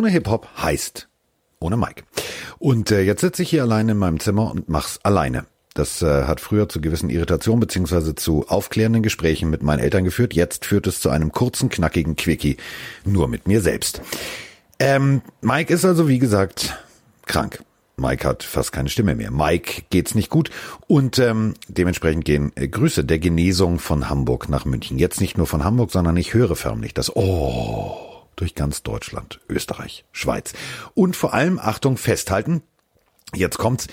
ohne Hip-Hop heißt ohne Mike. Und äh, jetzt sitze ich hier alleine in meinem Zimmer und mach's alleine. Das äh, hat früher zu gewissen Irritationen beziehungsweise zu aufklärenden Gesprächen mit meinen Eltern geführt. Jetzt führt es zu einem kurzen, knackigen Quickie nur mit mir selbst. Ähm, Mike ist also, wie gesagt, krank. Mike hat fast keine Stimme mehr. Mike geht's nicht gut und ähm, dementsprechend gehen äh, Grüße der Genesung von Hamburg nach München. Jetzt nicht nur von Hamburg, sondern ich höre förmlich das Oh durch ganz Deutschland, Österreich, Schweiz und vor allem Achtung festhalten. Jetzt kommt's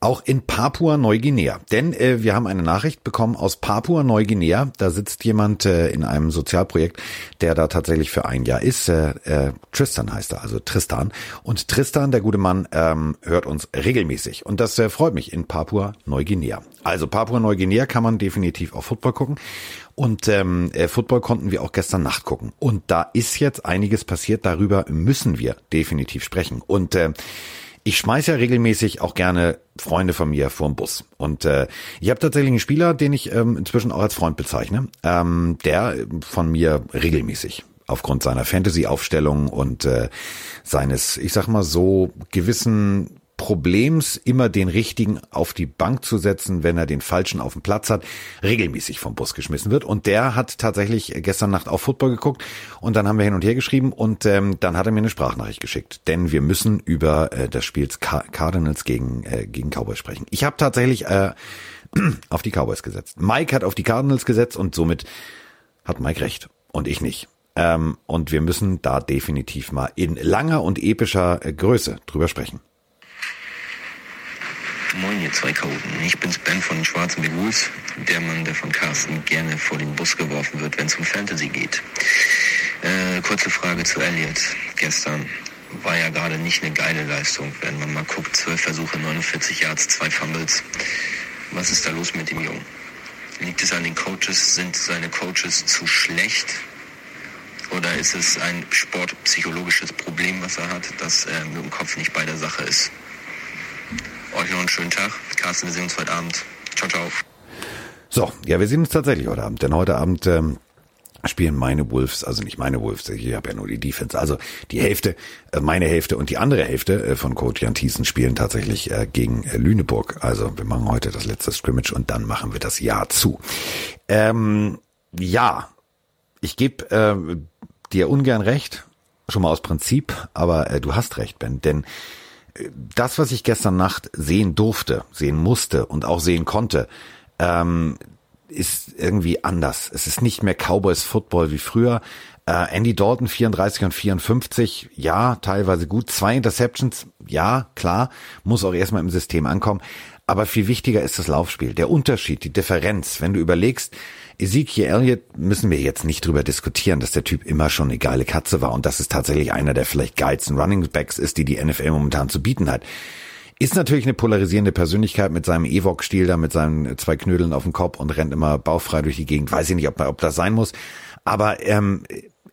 auch in Papua-Neuguinea. Denn äh, wir haben eine Nachricht bekommen aus Papua-Neuguinea. Da sitzt jemand äh, in einem Sozialprojekt, der da tatsächlich für ein Jahr ist. Äh, äh, Tristan heißt er, also Tristan. Und Tristan, der gute Mann, ähm, hört uns regelmäßig. Und das äh, freut mich in Papua-Neuguinea. Also Papua-Neuguinea kann man definitiv auf Football gucken. Und ähm, äh, Football konnten wir auch gestern Nacht gucken. Und da ist jetzt einiges passiert. Darüber müssen wir definitiv sprechen. Und äh, ich schmeiß ja regelmäßig auch gerne Freunde von mir vorm Bus. Und äh, ich habe tatsächlich einen Spieler, den ich ähm, inzwischen auch als Freund bezeichne, ähm, der von mir regelmäßig aufgrund seiner Fantasy-Aufstellung und äh, seines, ich sag mal so, gewissen Problems, immer den richtigen auf die Bank zu setzen, wenn er den falschen auf dem Platz hat, regelmäßig vom Bus geschmissen wird. Und der hat tatsächlich gestern Nacht auf Football geguckt und dann haben wir hin und her geschrieben und ähm, dann hat er mir eine Sprachnachricht geschickt. Denn wir müssen über äh, das Spiel Cardinals gegen, äh, gegen Cowboys sprechen. Ich habe tatsächlich äh, auf die Cowboys gesetzt. Mike hat auf die Cardinals gesetzt und somit hat Mike recht und ich nicht. Ähm, und wir müssen da definitiv mal in langer und epischer äh, Größe drüber sprechen. Moin, ihr zwei Chaoten. Ich bin's Ben von den Schwarzen Big der Mann, der von Carsten gerne vor den Bus geworfen wird, wenn es um Fantasy geht. Äh, kurze Frage zu Elliot. Gestern war ja gerade nicht eine geile Leistung, wenn man mal guckt. 12 Versuche, 49 Yards, zwei Fumbles. Was ist da los mit dem Jungen? Liegt es an den Coaches? Sind seine Coaches zu schlecht? Oder ist es ein sportpsychologisches Problem, was er hat, dass er mit dem Kopf nicht bei der Sache ist? Euch noch einen schönen Tag. Carsten, wir sehen uns heute Abend. Ciao, ciao. So, ja, wir sehen uns tatsächlich heute Abend, denn heute Abend ähm, spielen meine Wolves, also nicht meine Wolves, ich habe ja nur die Defense, also die Hälfte, äh, meine Hälfte und die andere Hälfte äh, von Coach Jan Thiessen spielen tatsächlich äh, gegen äh, Lüneburg. Also wir machen heute das letzte Scrimmage und dann machen wir das Jahr zu. Ähm, ja, ich gebe äh, dir ungern recht, schon mal aus Prinzip, aber äh, du hast recht, Ben, denn das, was ich gestern Nacht sehen durfte, sehen musste und auch sehen konnte, ähm, ist irgendwie anders. Es ist nicht mehr Cowboys Football wie früher. Äh, Andy Dalton 34 und 54, ja, teilweise gut. Zwei Interceptions, ja, klar, muss auch erstmal im System ankommen. Aber viel wichtiger ist das Laufspiel, der Unterschied, die Differenz. Wenn du überlegst, Ezekiel Elliott müssen wir jetzt nicht drüber diskutieren, dass der Typ immer schon eine geile Katze war und dass es tatsächlich einer der vielleicht geilsten Running Backs ist, die die NFL momentan zu bieten hat. Ist natürlich eine polarisierende Persönlichkeit mit seinem Evok-Stil da, mit seinen zwei Knödeln auf dem Kopf und rennt immer bauchfrei durch die Gegend. Weiß ich nicht, ob, ob das sein muss. Aber ähm,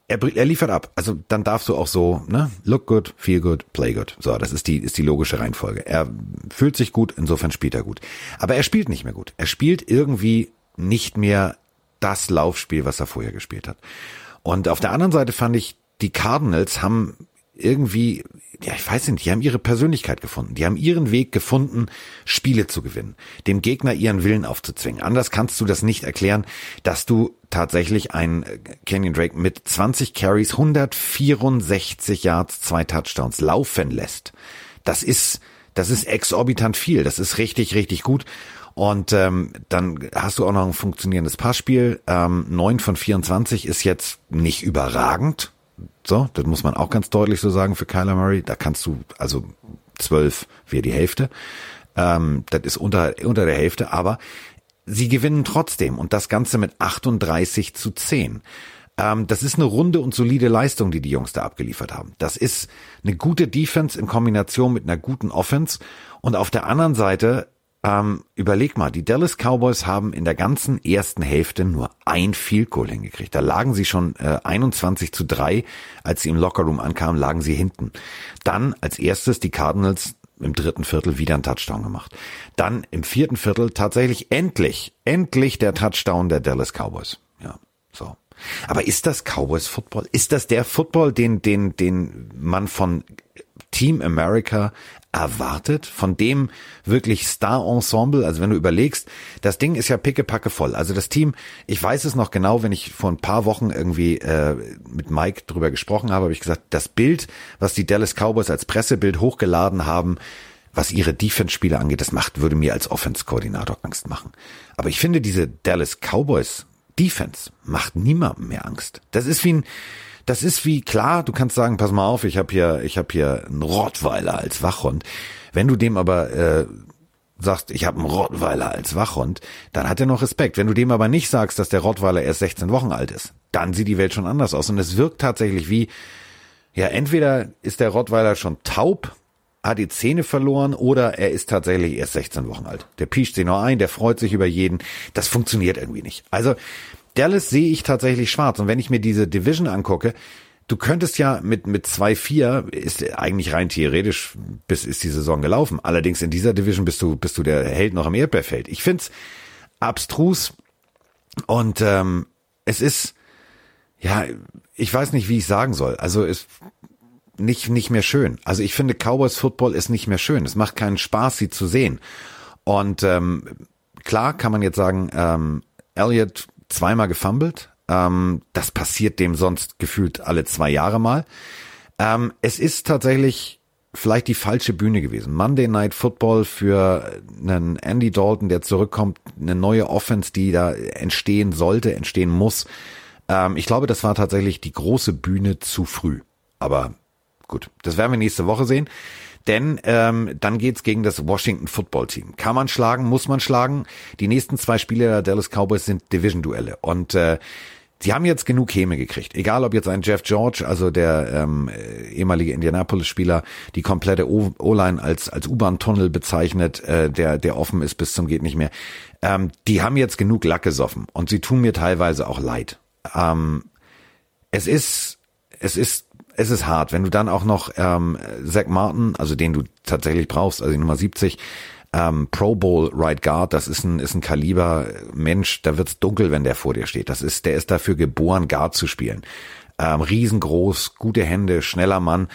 er, er liefert ab. Also dann darfst du auch so, ne, look good, feel good, play good. So, das ist die, ist die logische Reihenfolge. Er fühlt sich gut, insofern spielt er gut. Aber er spielt nicht mehr gut. Er spielt irgendwie nicht mehr das Laufspiel, was er vorher gespielt hat. Und auf der anderen Seite fand ich, die Cardinals haben irgendwie, ja, ich weiß nicht, die haben ihre Persönlichkeit gefunden. Die haben ihren Weg gefunden, Spiele zu gewinnen, dem Gegner ihren Willen aufzuzwingen. Anders kannst du das nicht erklären, dass du tatsächlich einen Kenyon Drake mit 20 Carries, 164 Yards, zwei Touchdowns laufen lässt. Das ist, das ist exorbitant viel. Das ist richtig, richtig gut. Und ähm, dann hast du auch noch ein funktionierendes Passspiel. Ähm, 9 von 24 ist jetzt nicht überragend. So, das muss man auch ganz deutlich so sagen für Kyler Murray. Da kannst du, also 12 wäre die Hälfte. Ähm, das ist unter, unter der Hälfte, aber sie gewinnen trotzdem und das Ganze mit 38 zu 10 ähm, das ist eine runde und solide Leistung, die die Jungs da abgeliefert haben. Das ist eine gute Defense in Kombination mit einer guten Offense. Und auf der anderen Seite ähm, überleg mal, die Dallas Cowboys haben in der ganzen ersten Hälfte nur ein Field Goal hingekriegt. Da lagen sie schon äh, 21 zu 3, als sie im Lockerroom ankamen, lagen sie hinten. Dann als erstes die Cardinals im dritten Viertel wieder einen Touchdown gemacht. Dann im vierten Viertel tatsächlich endlich, endlich der Touchdown der Dallas Cowboys. Ja, so. Aber ist das Cowboys Football? Ist das der Football, den, den, den man von Team America erwartet, von dem wirklich Star-Ensemble, also wenn du überlegst, das Ding ist ja pickepacke voll. Also das Team, ich weiß es noch genau, wenn ich vor ein paar Wochen irgendwie äh, mit Mike drüber gesprochen habe, habe ich gesagt, das Bild, was die Dallas Cowboys als Pressebild hochgeladen haben, was ihre Defense-Spiele angeht, das macht, würde mir als Offense-Koordinator Angst machen. Aber ich finde, diese Dallas Cowboys Defense macht niemandem mehr Angst. Das ist wie ein, das ist wie klar, du kannst sagen, pass mal auf, ich habe hier, ich habe hier einen Rottweiler als Wachhund. Wenn du dem aber äh, sagst, ich habe einen Rottweiler als Wachhund, dann hat er noch Respekt. Wenn du dem aber nicht sagst, dass der Rottweiler erst 16 Wochen alt ist, dann sieht die Welt schon anders aus. Und es wirkt tatsächlich wie, ja, entweder ist der Rottweiler schon taub, hat die Zähne verloren oder er ist tatsächlich erst 16 Wochen alt. Der piescht sich noch ein, der freut sich über jeden. Das funktioniert irgendwie nicht. Also Dallas sehe ich tatsächlich schwarz. Und wenn ich mir diese Division angucke, du könntest ja mit, mit 2-4 ist eigentlich rein theoretisch, bis ist die Saison gelaufen. Allerdings in dieser Division bist du, bist du der Held noch im Erdbeerfeld. Ich find's abstrus und ähm, es ist, ja, ich weiß nicht, wie ich sagen soll. Also es nicht, nicht mehr schön. Also ich finde, Cowboys Football ist nicht mehr schön. Es macht keinen Spaß, sie zu sehen. Und ähm, klar kann man jetzt sagen, ähm, Elliot zweimal gefummelt. Ähm, das passiert dem sonst gefühlt alle zwei Jahre mal. Ähm, es ist tatsächlich vielleicht die falsche Bühne gewesen. Monday Night Football für einen Andy Dalton, der zurückkommt, eine neue Offense, die da entstehen sollte, entstehen muss. Ähm, ich glaube, das war tatsächlich die große Bühne zu früh. Aber gut, das werden wir nächste Woche sehen. Denn ähm, dann geht's gegen das Washington Football Team. Kann man schlagen, muss man schlagen. Die nächsten zwei Spiele der Dallas Cowboys sind Division-Duelle. Und äh, Sie haben jetzt genug Häme gekriegt. Egal, ob jetzt ein Jeff George, also der ähm, ehemalige Indianapolis-Spieler, die komplette O-Line als als U-Bahn-Tunnel bezeichnet, äh, der der offen ist bis zum geht nicht mehr. Ähm, die haben jetzt genug Lack gesoffen und sie tun mir teilweise auch leid. Ähm, es ist es ist es ist hart, wenn du dann auch noch ähm, Zach Martin, also den du tatsächlich brauchst, also die Nummer 70, ähm, Pro Bowl Right Guard, das ist ein ist ein Kaliber Mensch, da wird's dunkel, wenn der vor dir steht. Das ist der ist dafür geboren Guard zu spielen. Ähm, riesengroß, gute Hände, schneller Mann.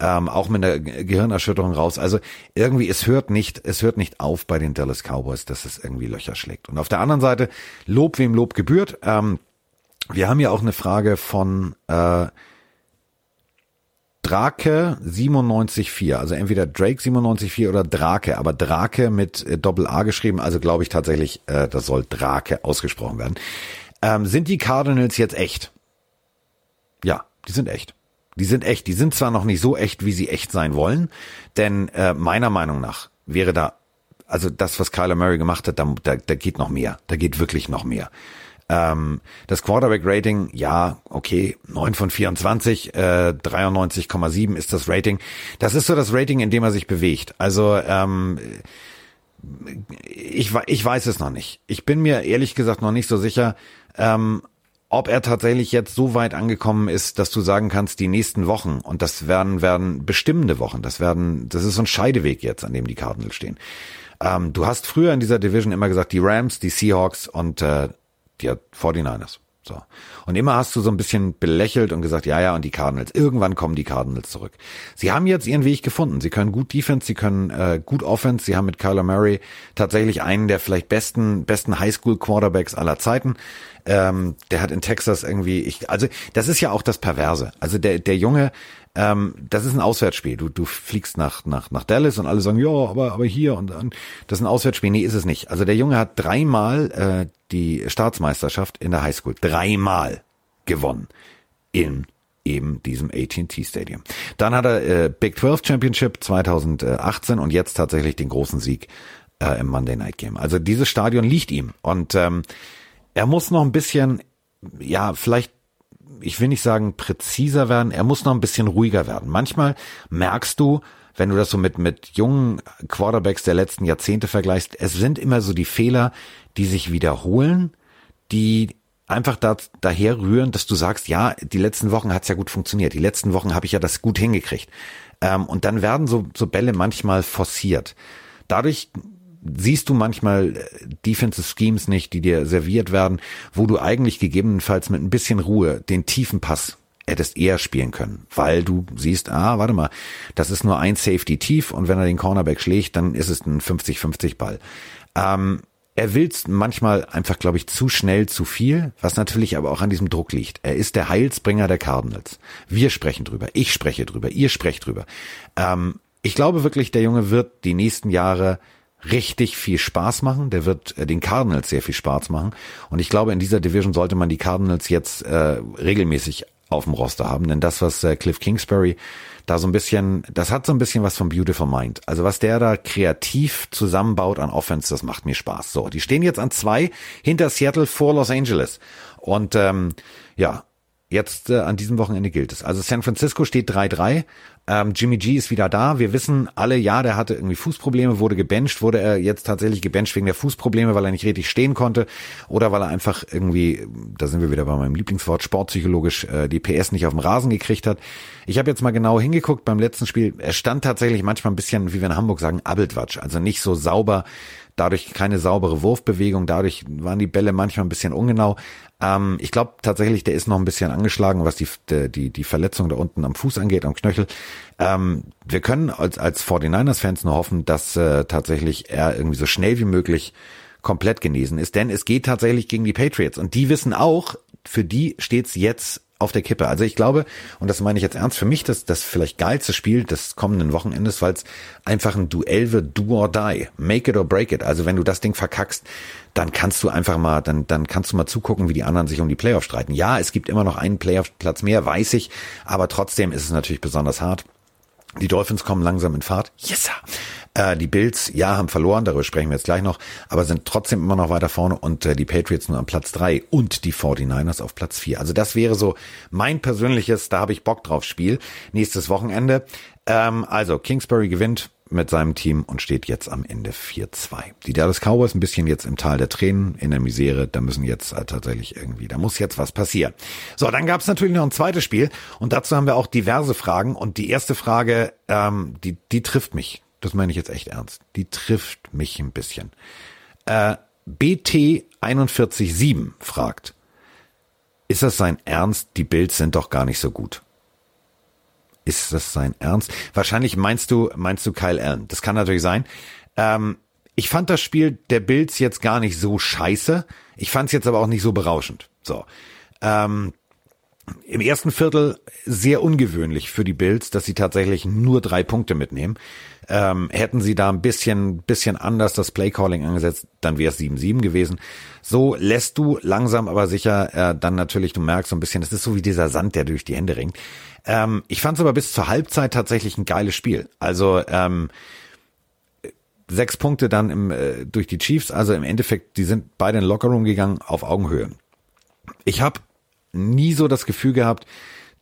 Ähm, auch mit einer Gehirnerschütterung raus. Also irgendwie, es hört nicht, es hört nicht auf bei den Dallas Cowboys, dass es irgendwie Löcher schlägt. Und auf der anderen Seite, Lob wem Lob gebührt. Ähm, wir haben ja auch eine Frage von äh, Drake 97.4, also entweder Drake 97.4 oder Drake, aber Drake mit äh, Doppel A geschrieben, also glaube ich tatsächlich, äh, das soll Drake ausgesprochen werden. Ähm, sind die Cardinals jetzt echt? Ja, die sind echt. Die sind echt. Die sind zwar noch nicht so echt, wie sie echt sein wollen, denn äh, meiner Meinung nach wäre da, also das, was Kyler Murray gemacht hat, da, da, da geht noch mehr. Da geht wirklich noch mehr. Ähm, das Quarterback-Rating, ja, okay, 9 von 24, äh, 93,7 ist das Rating. Das ist so das Rating, in dem er sich bewegt. Also ähm, ich, ich weiß es noch nicht. Ich bin mir ehrlich gesagt noch nicht so sicher, ähm, ob er tatsächlich jetzt so weit angekommen ist, dass du sagen kannst, die nächsten Wochen, und das werden, werden bestimmende Wochen, das werden, das ist so ein Scheideweg jetzt, an dem die Cardinals stehen. Ähm, du hast früher in dieser Division immer gesagt, die Rams, die Seahawks und äh, die 49ers. So. Und immer hast du so ein bisschen belächelt und gesagt, ja, ja, und die Cardinals. Irgendwann kommen die Cardinals zurück. Sie haben jetzt ihren Weg gefunden. Sie können gut Defense, sie können äh, gut Offense. Sie haben mit Kyler Murray tatsächlich einen der vielleicht besten, besten Highschool Quarterbacks aller Zeiten. Ähm, der hat in Texas irgendwie, ich, also das ist ja auch das Perverse. Also der, der Junge ähm, das ist ein Auswärtsspiel. Du, du fliegst nach, nach, nach Dallas und alle sagen, ja, aber, aber hier und dann. Das ist ein Auswärtsspiel. Nee, ist es nicht. Also der Junge hat dreimal äh, die Staatsmeisterschaft in der Highschool. Dreimal gewonnen. In eben diesem AT&T Stadium. Dann hat er äh, Big 12 Championship 2018 und jetzt tatsächlich den großen Sieg äh, im Monday Night Game. Also dieses Stadion liegt ihm und ähm, er muss noch ein bisschen, ja, vielleicht ich will nicht sagen präziser werden, er muss noch ein bisschen ruhiger werden. Manchmal merkst du, wenn du das so mit, mit jungen Quarterbacks der letzten Jahrzehnte vergleichst, es sind immer so die Fehler, die sich wiederholen, die einfach da, daher rühren, dass du sagst, ja, die letzten Wochen hat's ja gut funktioniert, die letzten Wochen habe ich ja das gut hingekriegt. Ähm, und dann werden so, so Bälle manchmal forciert. Dadurch siehst du manchmal äh, Defensive Schemes nicht, die dir serviert werden, wo du eigentlich gegebenenfalls mit ein bisschen Ruhe den tiefen Pass hättest eher spielen können, weil du siehst, ah, warte mal, das ist nur ein Safety tief und wenn er den Cornerback schlägt, dann ist es ein 50-50 Ball. Ähm, er will manchmal einfach, glaube ich, zu schnell zu viel, was natürlich aber auch an diesem Druck liegt. Er ist der Heilsbringer der Cardinals. Wir sprechen drüber, ich spreche drüber, ihr sprecht drüber. Ähm, ich glaube wirklich, der Junge wird die nächsten Jahre richtig viel Spaß machen. Der wird äh, den Cardinals sehr viel Spaß machen. Und ich glaube, in dieser Division sollte man die Cardinals jetzt äh, regelmäßig auf dem Roster haben. Denn das, was äh, Cliff Kingsbury da so ein bisschen, das hat so ein bisschen was von Beautiful Mind. Also was der da kreativ zusammenbaut an Offense, das macht mir Spaß. So, die stehen jetzt an zwei hinter Seattle vor Los Angeles. Und ähm, ja, jetzt äh, an diesem Wochenende gilt es. Also San Francisco steht 3-3 ähm, Jimmy G ist wieder da. Wir wissen alle, ja, der hatte irgendwie Fußprobleme, wurde gebencht, wurde er jetzt tatsächlich gebencht wegen der Fußprobleme, weil er nicht richtig stehen konnte oder weil er einfach irgendwie, da sind wir wieder bei meinem Lieblingswort, sportpsychologisch äh, die PS nicht auf dem Rasen gekriegt hat. Ich habe jetzt mal genau hingeguckt beim letzten Spiel. Er stand tatsächlich manchmal ein bisschen, wie wir in Hamburg sagen, Abeltwatsch, also nicht so sauber dadurch keine saubere Wurfbewegung, dadurch waren die Bälle manchmal ein bisschen ungenau. Ähm, ich glaube tatsächlich, der ist noch ein bisschen angeschlagen, was die, die, die Verletzung da unten am Fuß angeht, am Knöchel. Ähm, wir können als, als 49ers-Fans nur hoffen, dass äh, tatsächlich er irgendwie so schnell wie möglich komplett genesen ist, denn es geht tatsächlich gegen die Patriots und die wissen auch, für die steht's jetzt auf der Kippe. Also ich glaube, und das meine ich jetzt ernst, für mich das, das vielleicht geilste Spiel des kommenden Wochenendes, weil es einfach ein Duell wird, do or die, make it or break it. Also wenn du das Ding verkackst, dann kannst du einfach mal, dann, dann kannst du mal zugucken, wie die anderen sich um die Playoffs streiten. Ja, es gibt immer noch einen Playoff-Platz mehr, weiß ich, aber trotzdem ist es natürlich besonders hart. Die Dolphins kommen langsam in Fahrt. Yes! Äh, die Bills, ja, haben verloren, darüber sprechen wir jetzt gleich noch, aber sind trotzdem immer noch weiter vorne und äh, die Patriots nur am Platz drei und die 49ers auf Platz vier. Also das wäre so mein persönliches, da habe ich Bock drauf Spiel, nächstes Wochenende. Ähm, also Kingsbury gewinnt mit seinem Team und steht jetzt am Ende 4-2. Die Dallas Cowboys ein bisschen jetzt im Tal der Tränen, in der Misere, da müssen jetzt äh, tatsächlich irgendwie, da muss jetzt was passieren. So, dann gab es natürlich noch ein zweites Spiel und dazu haben wir auch diverse Fragen und die erste Frage, ähm, die, die trifft mich das meine ich jetzt echt ernst, die trifft mich ein bisschen. Äh, BT417 fragt, ist das sein Ernst? Die Bills sind doch gar nicht so gut. Ist das sein Ernst? Wahrscheinlich meinst du, meinst du Kyle Allen. Das kann natürlich sein. Ähm, ich fand das Spiel der Bills jetzt gar nicht so scheiße. Ich fand es jetzt aber auch nicht so berauschend. So. Ähm, im ersten Viertel sehr ungewöhnlich für die Bills, dass sie tatsächlich nur drei Punkte mitnehmen. Ähm, hätten sie da ein bisschen, bisschen anders das Playcalling angesetzt, dann wäre es 7-7 gewesen. So lässt du langsam aber sicher äh, dann natürlich, du merkst so ein bisschen, das ist so wie dieser Sand, der durch die Hände ringt. Ähm, ich fand es aber bis zur Halbzeit tatsächlich ein geiles Spiel. Also ähm, sechs Punkte dann im, äh, durch die Chiefs, also im Endeffekt, die sind beide in den Lockerroom gegangen auf Augenhöhe. Ich habe nie so das Gefühl gehabt,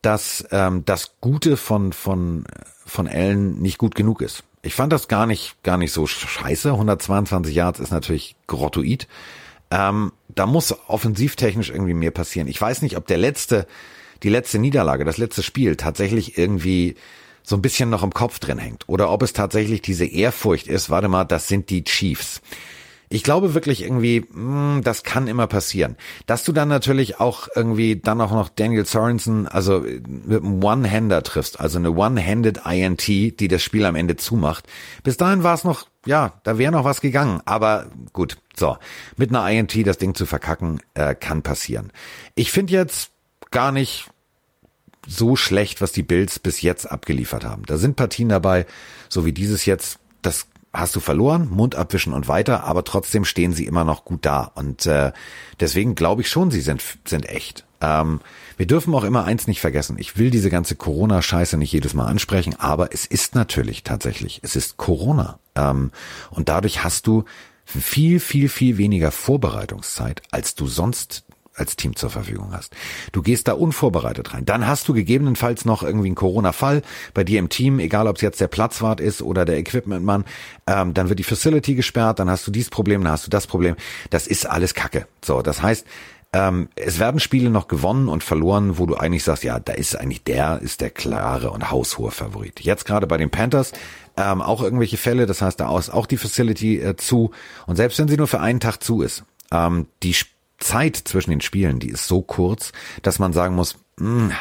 dass ähm, das Gute von von von Allen nicht gut genug ist. Ich fand das gar nicht gar nicht so scheiße. 122 Yards ist natürlich grottoid. Ähm, da muss offensivtechnisch irgendwie mehr passieren. Ich weiß nicht, ob der letzte die letzte Niederlage, das letzte Spiel tatsächlich irgendwie so ein bisschen noch im Kopf drin hängt oder ob es tatsächlich diese Ehrfurcht ist. Warte mal, das sind die Chiefs. Ich glaube wirklich irgendwie, mh, hm, das kann immer passieren. Dass du dann natürlich auch irgendwie dann auch noch Daniel Sorensen, also mit einem One-Hander triffst, also eine One-Handed INT, die das Spiel am Ende zumacht. Bis dahin war es noch, ja, da wäre noch was gegangen. Aber gut, so, mit einer INT das Ding zu verkacken, äh, kann passieren. Ich finde jetzt gar nicht so schlecht, was die Bills bis jetzt abgeliefert haben. Da sind Partien dabei, so wie dieses jetzt, das hast du verloren, Mund abwischen und weiter, aber trotzdem stehen sie immer noch gut da. Und äh, deswegen glaube ich schon, sie sind, sind echt. Ähm, wir dürfen auch immer eins nicht vergessen. Ich will diese ganze Corona-Scheiße nicht jedes Mal ansprechen, aber es ist natürlich tatsächlich, es ist Corona. Ähm, und dadurch hast du viel, viel, viel weniger Vorbereitungszeit, als du sonst als Team zur Verfügung hast. Du gehst da unvorbereitet rein. Dann hast du gegebenenfalls noch irgendwie einen Corona-Fall bei dir im Team, egal ob es jetzt der Platzwart ist oder der Equipmentmann. Ähm, dann wird die Facility gesperrt, dann hast du dieses Problem, dann hast du das Problem. Das ist alles Kacke. So, das heißt, ähm, es werden Spiele noch gewonnen und verloren, wo du eigentlich sagst, ja, da ist eigentlich der, ist der klare und haushohe Favorit. Jetzt gerade bei den Panthers, ähm, auch irgendwelche Fälle. Das heißt, da ist auch die Facility äh, zu. Und selbst wenn sie nur für einen Tag zu ist, ähm, die Zeit zwischen den Spielen, die ist so kurz, dass man sagen muss, mh, hm,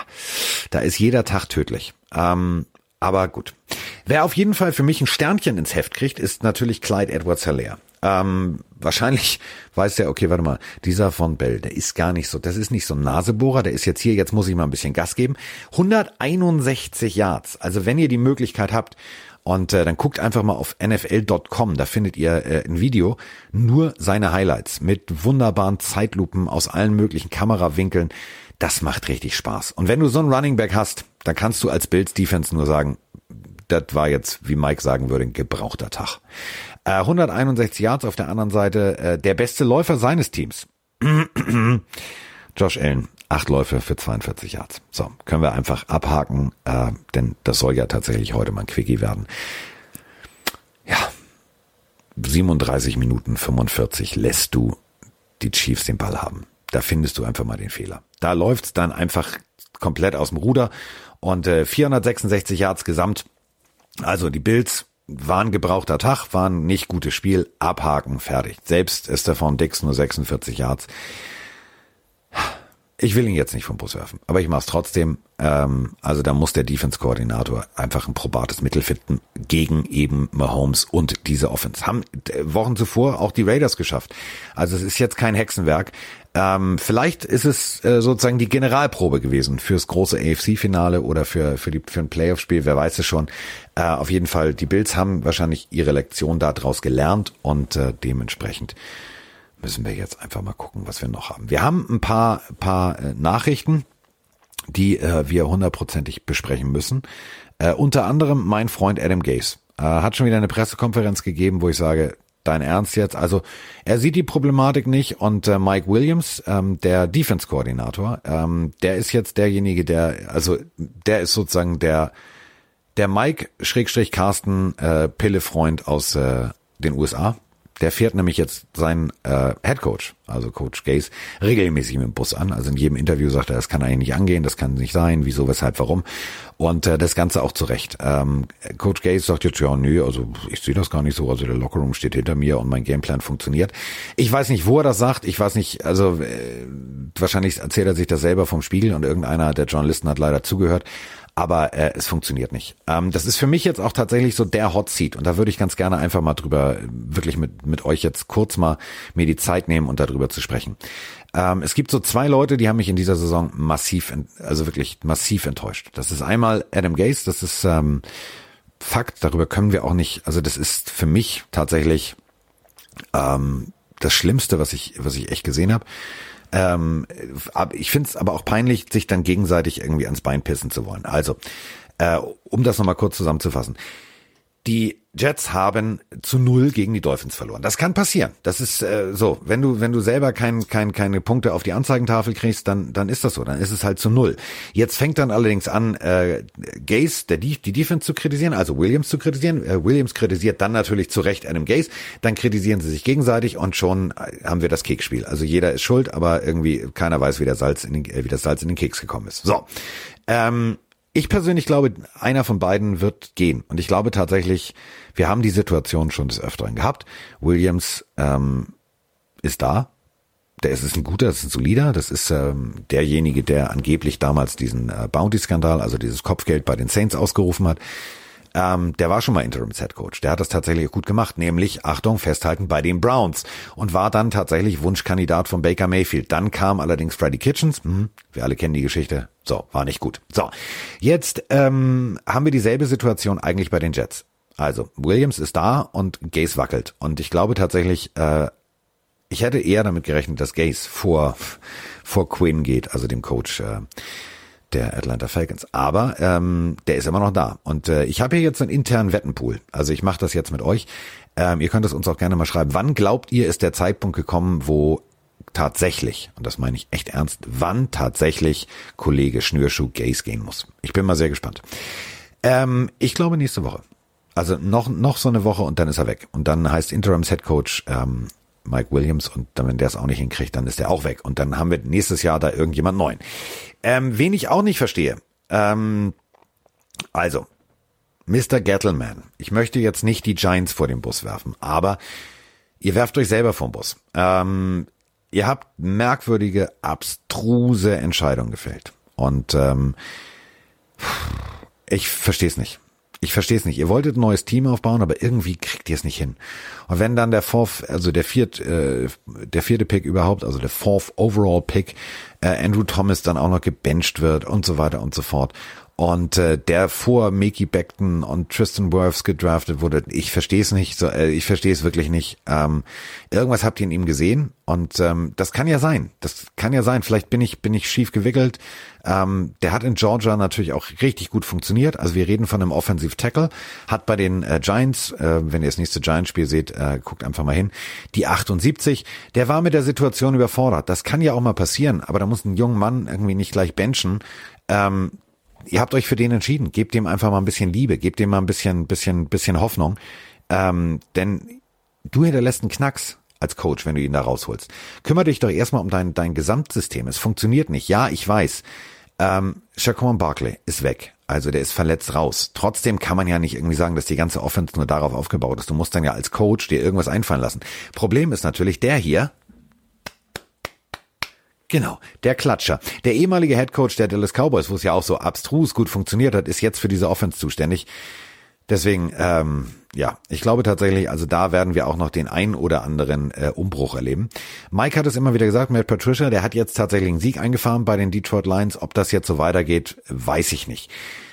da ist jeder Tag tödlich. Ähm, aber gut. Wer auf jeden Fall für mich ein Sternchen ins Heft kriegt, ist natürlich Clyde Edwards Hilaire. Ähm, wahrscheinlich weiß der, okay, warte mal, dieser von Bell, der ist gar nicht so, das ist nicht so ein Nasebohrer, der ist jetzt hier, jetzt muss ich mal ein bisschen Gas geben. 161 Yards. Also wenn ihr die Möglichkeit habt, und äh, dann guckt einfach mal auf nfl.com, da findet ihr äh, ein Video, nur seine Highlights mit wunderbaren Zeitlupen aus allen möglichen Kamerawinkeln. Das macht richtig Spaß. Und wenn du so einen Running Back hast, dann kannst du als Bills Defense nur sagen, das war jetzt, wie Mike sagen würde, ein gebrauchter Tag. Äh, 161 Yards auf der anderen Seite, äh, der beste Läufer seines Teams. Josh Allen, acht Läufe für 42 Yards. So, können wir einfach abhaken, äh, denn das soll ja tatsächlich heute mal ein Quickie werden. Ja, 37 Minuten 45 lässt du die Chiefs den Ball haben. Da findest du einfach mal den Fehler. Da läuft's dann einfach komplett aus dem Ruder und äh, 466 Yards gesamt. Also die Bills waren gebrauchter Tag, waren nicht gutes Spiel, abhaken, fertig. Selbst Stefan Dix nur 46 Yards. Ich will ihn jetzt nicht vom Bus werfen, aber ich mache es trotzdem. Ähm, also da muss der Defense-Koordinator einfach ein probates Mittel finden gegen eben Mahomes und diese Offense. Haben Wochen zuvor auch die Raiders geschafft. Also es ist jetzt kein Hexenwerk. Ähm, vielleicht ist es äh, sozusagen die Generalprobe gewesen fürs große AFC-Finale oder für, für, die, für ein Playoff-Spiel, wer weiß es schon. Äh, auf jeden Fall, die Bills haben wahrscheinlich ihre Lektion daraus gelernt und äh, dementsprechend müssen wir jetzt einfach mal gucken, was wir noch haben. Wir haben ein paar, paar äh, Nachrichten, die äh, wir hundertprozentig besprechen müssen. Äh, unter anderem mein Freund Adam Gaze äh, hat schon wieder eine Pressekonferenz gegeben, wo ich sage, dein Ernst jetzt? Also er sieht die Problematik nicht und äh, Mike Williams, ähm, der Defense-Koordinator, ähm, der ist jetzt derjenige, der, also der ist sozusagen der der Mike Schrägstrich Carsten äh, Pille-Freund aus äh, den USA. Der fährt nämlich jetzt seinen äh, Head Coach, also Coach Gaze, regelmäßig mit dem Bus an. Also in jedem Interview sagt er, das kann eigentlich nicht angehen, das kann nicht sein, wieso, weshalb, warum. Und äh, das Ganze auch zurecht. Ähm, Coach Gaze sagt jetzt, ja, nee, also ich sehe das gar nicht so. Also der Lockerroom steht hinter mir und mein Gameplan funktioniert. Ich weiß nicht, wo er das sagt. Ich weiß nicht, also äh, wahrscheinlich erzählt er sich das selber vom Spiegel und irgendeiner der Journalisten hat leider zugehört aber äh, es funktioniert nicht. Ähm, das ist für mich jetzt auch tatsächlich so der Hot Seat und da würde ich ganz gerne einfach mal drüber, wirklich mit, mit euch jetzt kurz mal mir die Zeit nehmen und darüber zu sprechen. Ähm, es gibt so zwei Leute, die haben mich in dieser Saison massiv, also wirklich massiv enttäuscht. Das ist einmal Adam Gase, das ist ähm, Fakt, darüber können wir auch nicht, also das ist für mich tatsächlich ähm, das Schlimmste, was ich, was ich echt gesehen habe. Ähm, ich finde es aber auch peinlich, sich dann gegenseitig irgendwie ans Bein pissen zu wollen. Also, äh, um das nochmal kurz zusammenzufassen. Die Jets haben zu null gegen die Dolphins verloren. Das kann passieren. Das ist äh, so. Wenn du wenn du selber kein, kein, keine Punkte auf die Anzeigentafel kriegst, dann dann ist das so. Dann ist es halt zu null. Jetzt fängt dann allerdings an, äh, Gaze, der die, die Defense zu kritisieren, also Williams zu kritisieren. Äh, Williams kritisiert dann natürlich zu Recht Adam Gaze. Dann kritisieren sie sich gegenseitig und schon äh, haben wir das Keksspiel. Also jeder ist schuld, aber irgendwie keiner weiß, wie der Salz in den, äh, wie das Salz in den Keks gekommen ist. So. Ähm, ich persönlich glaube, einer von beiden wird gehen. Und ich glaube tatsächlich, wir haben die Situation schon des Öfteren gehabt. Williams ähm, ist da. Der ist, ist ein guter, das ist ein solider. Das ist ähm, derjenige, der angeblich damals diesen äh, Bounty-Skandal, also dieses Kopfgeld bei den Saints ausgerufen hat. Ähm, der war schon mal Interims Head Coach. Der hat das tatsächlich gut gemacht, nämlich, Achtung, festhalten bei den Browns und war dann tatsächlich Wunschkandidat von Baker Mayfield. Dann kam allerdings Freddy Kitchens. Hm, wir alle kennen die Geschichte. So, war nicht gut. So, jetzt ähm, haben wir dieselbe Situation eigentlich bei den Jets. Also, Williams ist da und Gaze wackelt. Und ich glaube tatsächlich, äh, ich hätte eher damit gerechnet, dass Gaze vor, vor Quinn geht, also dem Coach. Äh, der Atlanta Falcons. Aber ähm, der ist immer noch da. Und äh, ich habe hier jetzt einen internen Wettenpool. Also ich mache das jetzt mit euch. Ähm, ihr könnt es uns auch gerne mal schreiben. Wann glaubt ihr, ist der Zeitpunkt gekommen, wo tatsächlich, und das meine ich echt ernst, wann tatsächlich Kollege Schnürschuh Gays gehen muss? Ich bin mal sehr gespannt. Ähm, ich glaube nächste Woche. Also noch, noch so eine Woche und dann ist er weg. Und dann heißt Interims Head Coach ähm, Mike Williams und dann, wenn der es auch nicht hinkriegt, dann ist der auch weg. Und dann haben wir nächstes Jahr da irgendjemand neuen. Ähm, wen ich auch nicht verstehe. Ähm, also, Mr. Gettleman, ich möchte jetzt nicht die Giants vor den Bus werfen, aber ihr werft euch selber vom Bus. Ähm, ihr habt merkwürdige, abstruse Entscheidungen gefällt. Und ähm, ich verstehe es nicht. Ich verstehe es nicht. Ihr wolltet ein neues Team aufbauen, aber irgendwie kriegt ihr es nicht hin. Und wenn dann der fourth, also der viert, äh, der vierte Pick überhaupt, also der fourth overall Pick, äh, Andrew Thomas dann auch noch gebencht wird und so weiter und so fort und äh, der vor Mickey Beckton und Tristan Wirfs gedraftet wurde. Ich verstehe es nicht, so, äh, ich verstehe es wirklich nicht. Ähm, irgendwas habt ihr in ihm gesehen und ähm, das kann ja sein. Das kann ja sein. Vielleicht bin ich bin ich schief gewickelt. Ähm, der hat in Georgia natürlich auch richtig gut funktioniert. Also wir reden von einem Offensive Tackle. Hat bei den äh, Giants, äh, wenn ihr das nächste Giants-Spiel seht, äh, guckt einfach mal hin, die 78. Der war mit der Situation überfordert. Das kann ja auch mal passieren, aber da muss ein junger Mann irgendwie nicht gleich benchen. Ähm, ihr habt euch für den entschieden. Gebt dem einfach mal ein bisschen Liebe, gebt dem mal ein bisschen, bisschen, bisschen Hoffnung. Ähm, denn du hinterlässt einen Knacks als Coach, wenn du ihn da rausholst. Kümmer dich doch erstmal um dein, dein Gesamtsystem. Es funktioniert nicht. Ja, ich weiß. Ähm, Shaquan Barkley ist weg. Also der ist verletzt raus. Trotzdem kann man ja nicht irgendwie sagen, dass die ganze Offense nur darauf aufgebaut ist. Du musst dann ja als Coach dir irgendwas einfallen lassen. Problem ist natürlich der hier, Genau, der Klatscher. Der ehemalige Headcoach der Dallas Cowboys, wo es ja auch so abstrus gut funktioniert hat, ist jetzt für diese Offense zuständig. Deswegen, ähm, ja, ich glaube tatsächlich, also da werden wir auch noch den ein oder anderen äh, Umbruch erleben. Mike hat es immer wieder gesagt, Matt Patricia, der hat jetzt tatsächlich einen Sieg eingefahren bei den Detroit Lions. Ob das jetzt so weitergeht, weiß ich nicht.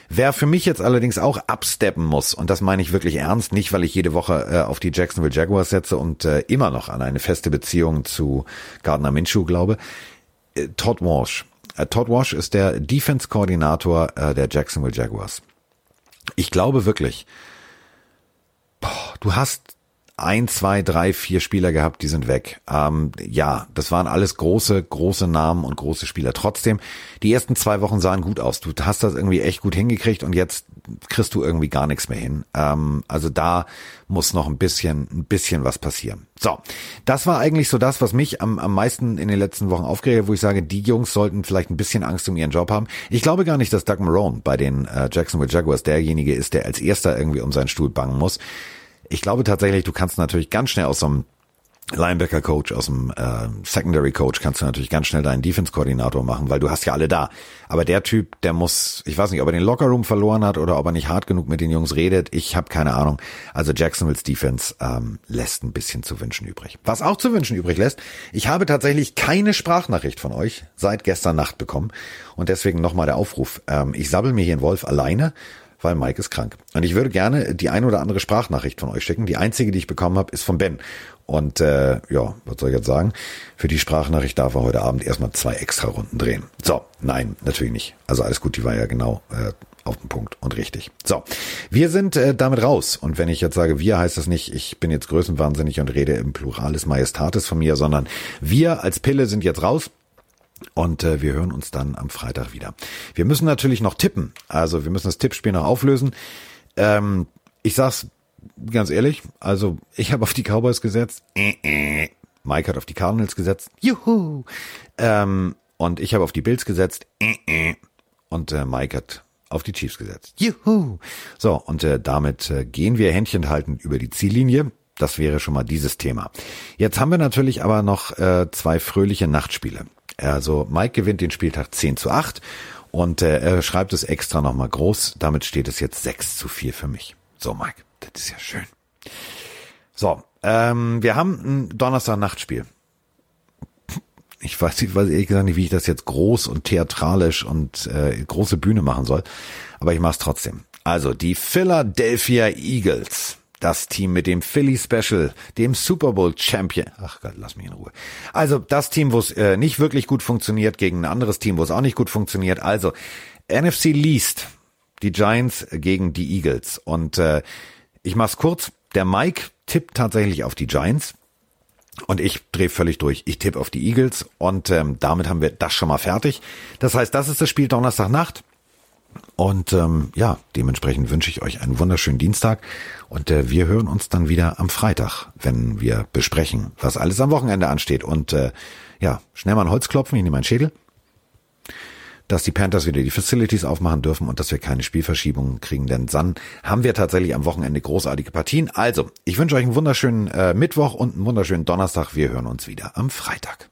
Wer für mich jetzt allerdings auch absteppen muss, und das meine ich wirklich ernst, nicht weil ich jede Woche äh, auf die Jacksonville Jaguars setze und äh, immer noch an eine feste Beziehung zu Gardner Minshew glaube, Todd Walsh. Äh, Todd Walsh ist der Defense-Koordinator äh, der Jacksonville Jaguars. Ich glaube wirklich, boah, du hast ein, zwei, drei, vier Spieler gehabt, die sind weg. Ähm, ja, das waren alles große, große Namen und große Spieler. Trotzdem, die ersten zwei Wochen sahen gut aus. Du hast das irgendwie echt gut hingekriegt und jetzt kriegst du irgendwie gar nichts mehr hin. Ähm, also da muss noch ein bisschen, ein bisschen was passieren. So, das war eigentlich so das, was mich am, am meisten in den letzten Wochen aufgeregt hat, wo ich sage, die Jungs sollten vielleicht ein bisschen Angst um ihren Job haben. Ich glaube gar nicht, dass Doug Marone bei den äh, Jacksonville Jaguars derjenige ist, der als erster irgendwie um seinen Stuhl bangen muss. Ich glaube tatsächlich, du kannst natürlich ganz schnell aus so einem Linebacker Coach, aus dem äh, Secondary Coach kannst du natürlich ganz schnell deinen Defense Koordinator machen, weil du hast ja alle da. Aber der Typ, der muss, ich weiß nicht, ob er den Lockerroom verloren hat oder ob er nicht hart genug mit den Jungs redet. Ich habe keine Ahnung. Also Jacksonville's Defense ähm, lässt ein bisschen zu wünschen übrig. Was auch zu wünschen übrig lässt, ich habe tatsächlich keine Sprachnachricht von euch seit gestern Nacht bekommen und deswegen nochmal der Aufruf. Ähm, ich sabbel mir hier in Wolf alleine weil Mike ist krank. Und ich würde gerne die ein oder andere Sprachnachricht von euch schicken. Die einzige, die ich bekommen habe, ist von Ben. Und äh, ja, was soll ich jetzt sagen? Für die Sprachnachricht darf er heute Abend erstmal zwei extra Runden drehen. So, nein, natürlich nicht. Also alles gut, die war ja genau äh, auf den Punkt und richtig. So, wir sind äh, damit raus. Und wenn ich jetzt sage wir, heißt das nicht, ich bin jetzt größenwahnsinnig und rede im Pluralis Majestatis von mir, sondern wir als Pille sind jetzt raus. Und äh, wir hören uns dann am Freitag wieder. Wir müssen natürlich noch tippen. Also wir müssen das Tippspiel noch auflösen. Ähm, ich sag's ganz ehrlich, also ich habe auf die Cowboys gesetzt. Mike hat auf die Cardinals gesetzt. Juhu. Ähm, und ich habe auf die Bills gesetzt. Und äh, Mike hat auf die Chiefs gesetzt. Juhu. So, und äh, damit äh, gehen wir Händchen halten über die Ziellinie. Das wäre schon mal dieses Thema. Jetzt haben wir natürlich aber noch äh, zwei fröhliche Nachtspiele. Also Mike gewinnt den Spieltag 10 zu 8 und äh, er schreibt es extra nochmal groß. Damit steht es jetzt 6 zu 4 für mich. So, Mike, das ist ja schön. So, ähm, wir haben ein Donnerstag-Nachtspiel. Ich weiß, ich weiß ehrlich gesagt nicht, wie ich das jetzt groß und theatralisch und äh, große Bühne machen soll, aber ich mache es trotzdem. Also die Philadelphia Eagles das Team mit dem Philly Special, dem Super Bowl Champion. Ach Gott, lass mich in Ruhe. Also das Team, wo es äh, nicht wirklich gut funktioniert, gegen ein anderes Team, wo es auch nicht gut funktioniert. Also NFC Least, die Giants gegen die Eagles. Und äh, ich mach's kurz. Der Mike tippt tatsächlich auf die Giants. Und ich drehe völlig durch. Ich tippe auf die Eagles und ähm, damit haben wir das schon mal fertig. Das heißt, das ist das Spiel Donnerstagnacht. Und ähm, ja, dementsprechend wünsche ich euch einen wunderschönen Dienstag und äh, wir hören uns dann wieder am Freitag, wenn wir besprechen, was alles am Wochenende ansteht. Und äh, ja, schnell mal ein Holz klopfen, ich nehme meinen Schädel. dass die Panthers wieder die Facilities aufmachen dürfen und dass wir keine Spielverschiebungen kriegen, denn dann haben wir tatsächlich am Wochenende großartige Partien. Also, ich wünsche euch einen wunderschönen äh, Mittwoch und einen wunderschönen Donnerstag. Wir hören uns wieder am Freitag.